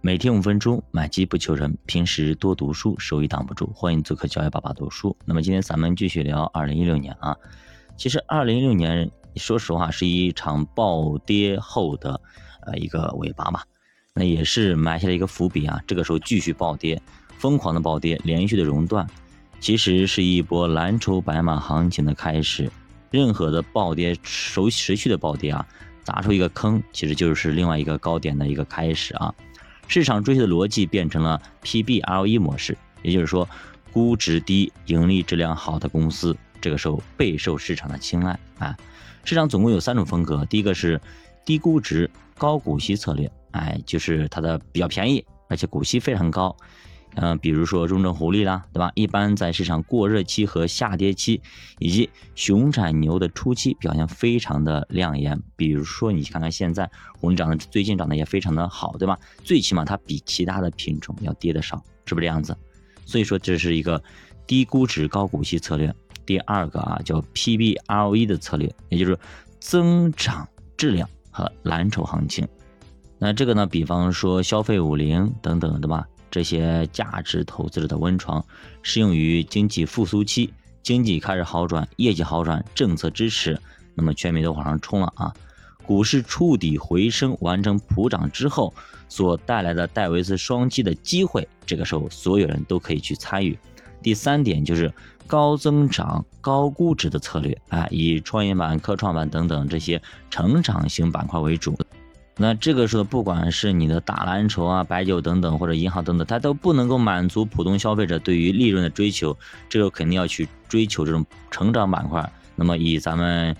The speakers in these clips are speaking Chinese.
每天五分钟，买机不求人。平时多读书，收益挡不住。欢迎做客教育爸爸读书。那么今天咱们继续聊二零一六年啊。其实二零一六年，说实话是一场暴跌后的呃一个尾巴吧。那也是埋下了一个伏笔啊。这个时候继续暴跌，疯狂的暴跌，连续的熔断，其实是一波蓝筹白马行情的开始。任何的暴跌，持持续的暴跌啊，砸出一个坑，其实就是另外一个高点的一个开始啊。市场追求的逻辑变成了 PBLE 模式，也就是说，估值低、盈利质量好的公司，这个时候备受市场的青睐啊。市场总共有三种风格，第一个是低估值、高股息策略，哎，就是它的比较便宜，而且股息非常高。嗯，比如说中证红利啦，对吧？一般在市场过热期和下跌期，以及熊产牛的初期表现非常的亮眼。比如说，你看看现在红利涨的最近涨得也非常的好，对吧？最起码它比其他的品种要跌的少，是不是这样子？所以说这是一个低估值高股息策略。第二个啊，叫 PBROE 的策略，也就是增长质量和蓝筹行情。那这个呢，比方说消费五零等等，对吧？这些价值投资者的温床，适用于经济复苏期，经济开始好转，业绩好转，政策支持，那么全民都往上冲了啊！股市触底回升，完成普涨之后所带来的戴维斯双击的机会，这个时候所有人都可以去参与。第三点就是高增长、高估值的策略啊，以创业板、科创板等等这些成长型板块为主。那这个时候，不管是你的大蓝筹啊、白酒等等，或者银行等等，它都不能够满足普通消费者对于利润的追求，这个肯定要去追求这种成长板块。那么以咱们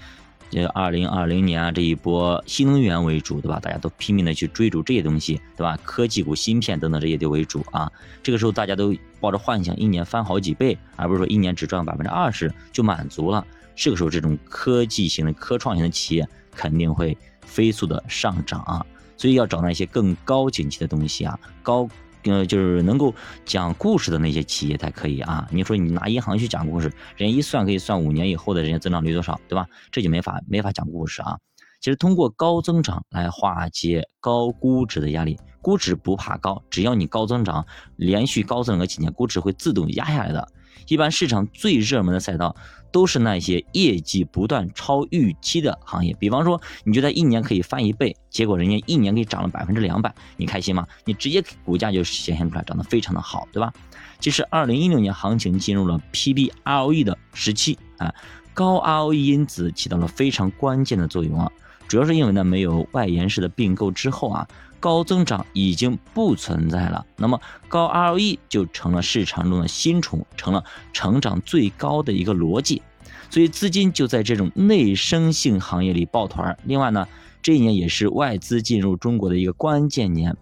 这二零二零年啊这一波新能源为主，对吧？大家都拼命的去追逐这些东西，对吧？科技股、芯片等等这些都为主啊。这个时候大家都抱着幻想，一年翻好几倍，而不是说一年只赚百分之二十就满足了。这个时候，这种科技型的、科创型的企业肯定会。飞速的上涨啊，所以要找那些更高景气的东西啊，高呃就是能够讲故事的那些企业才可以啊。你说你拿银行去讲故事，人家一算可以算五年以后的人家增长率多少，对吧？这就没法没法讲故事啊。其实通过高增长来化解高估值的压力，估值不怕高，只要你高增长，连续高增长个几年，估值会自动压下来的。一般市场最热门的赛道都是那些业绩不断超预期的行业，比方说你觉得一年可以翻一倍，结果人家一年给你涨了百分之两百，你开心吗？你直接股价就显现出来，涨得非常的好，对吧？其实二零一六年行情进入了 PBROE 的时期啊，高 ROE 因子起到了非常关键的作用啊，主要是因为呢没有外延式的并购之后啊。高增长已经不存在了，那么高 ROE 就成了市场中的新宠，成了成长最高的一个逻辑，所以资金就在这种内生性行业里抱团。另外呢，这一年也是外资进入中国的一个关键年。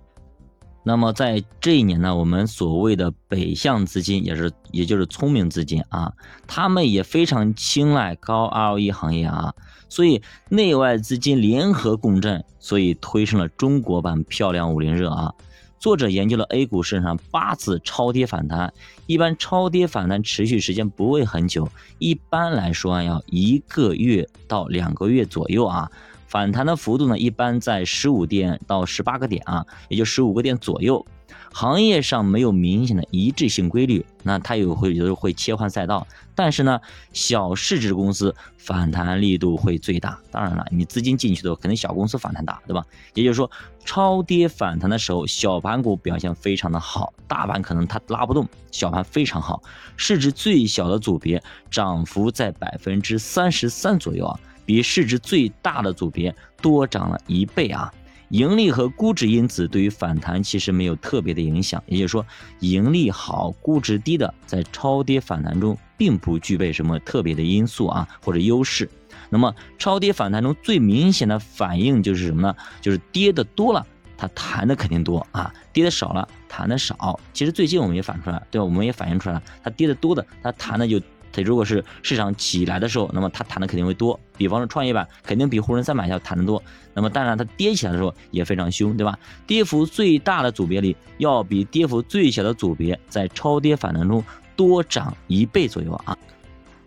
那么在这一年呢，我们所谓的北向资金，也是也就是聪明资金啊，他们也非常青睐高 ROE 行业啊，所以内外资金联合共振，所以推升了中国版漂亮五零热啊。作者研究了 A 股市场上八次超跌反弹，一般超跌反弹持续时间不会很久，一般来说要一个月到两个月左右啊。反弹的幅度呢，一般在十五点到十八个点啊，也就十五个点左右。行业上没有明显的一致性规律，那它也会有时候会切换赛道。但是呢，小市值公司反弹力度会最大。当然了，你资金进去的可能小公司反弹大，对吧？也就是说，超跌反弹的时候，小盘股表现非常的好，大盘可能它拉不动，小盘非常好。市值最小的组别涨幅在百分之三十三左右啊。比市值最大的组别多涨了一倍啊！盈利和估值因子对于反弹其实没有特别的影响，也就是说，盈利好、估值低的在超跌反弹中并不具备什么特别的因素啊或者优势。那么超跌反弹中最明显的反应就是什么呢？就是跌的多了，它弹的肯定多啊；跌的少了，弹的少。其实最近我们也反出来，对吧？我们也反映出来了，它跌的多的，它弹的就。它如果是市场起来的时候，那么它弹的肯定会多。比方说创业板肯定比沪深三百要弹的多。那么当然它跌起来的时候也非常凶，对吧？跌幅最大的组别里，要比跌幅最小的组别在超跌反弹中多涨一倍左右啊。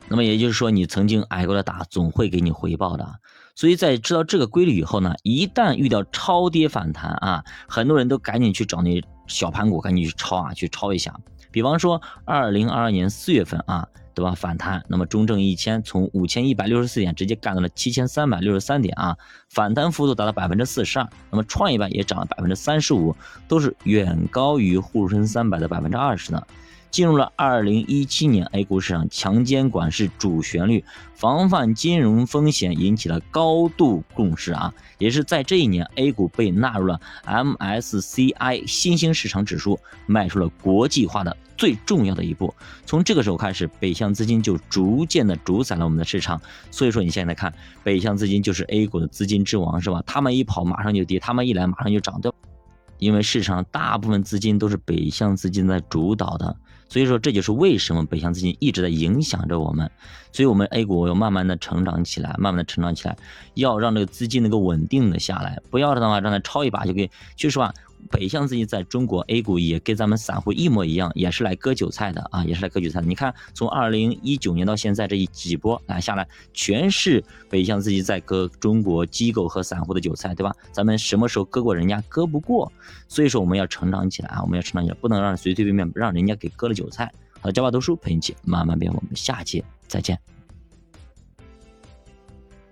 那么也就是说，你曾经挨过的打，总会给你回报的。所以在知道这个规律以后呢，一旦遇到超跌反弹啊，很多人都赶紧去找那小盘股，赶紧去抄啊，去抄一下。比方说，二零二二年四月份啊，对吧？反弹，那么中证一千从五千一百六十四点直接干到了七千三百六十三点啊，反弹幅度达到百分之四十二。那么创业板也涨了百分之三十五，都是远高于沪深三百的百分之二十呢。进入了二零一七年，A 股市场强监管是主旋律，防范金融风险引起了高度共识啊！也是在这一年，A 股被纳入了 MSCI 新兴市场指数，迈出了国际化的最重要的一步。从这个时候开始，北向资金就逐渐的主宰了我们的市场。所以说，你现在看，北向资金就是 A 股的资金之王，是吧？他们一跑马上就跌，他们一来马上就涨，对。因为市场大部分资金都是北向资金在主导的。所以说，这就是为什么北向资金一直在影响着我们。所以，我们 A 股要慢慢的成长起来，慢慢的成长起来，要让这个资金能够稳定的下来，不要的话让它抄一把就给，说实话。北向资金在中国 A 股也跟咱们散户一模一样，也是来割韭菜的啊，也是来割韭菜的。你看，从二零一九年到现在这一几波来下来，全是北向资金在割中国机构和散户的韭菜，对吧？咱们什么时候割过人家？割不过。所以说我们要成长起来啊，我们要成长起来，不能让随随便便让人家给割了韭菜。好的，教爸读书陪你一起慢慢变，我们下期再见。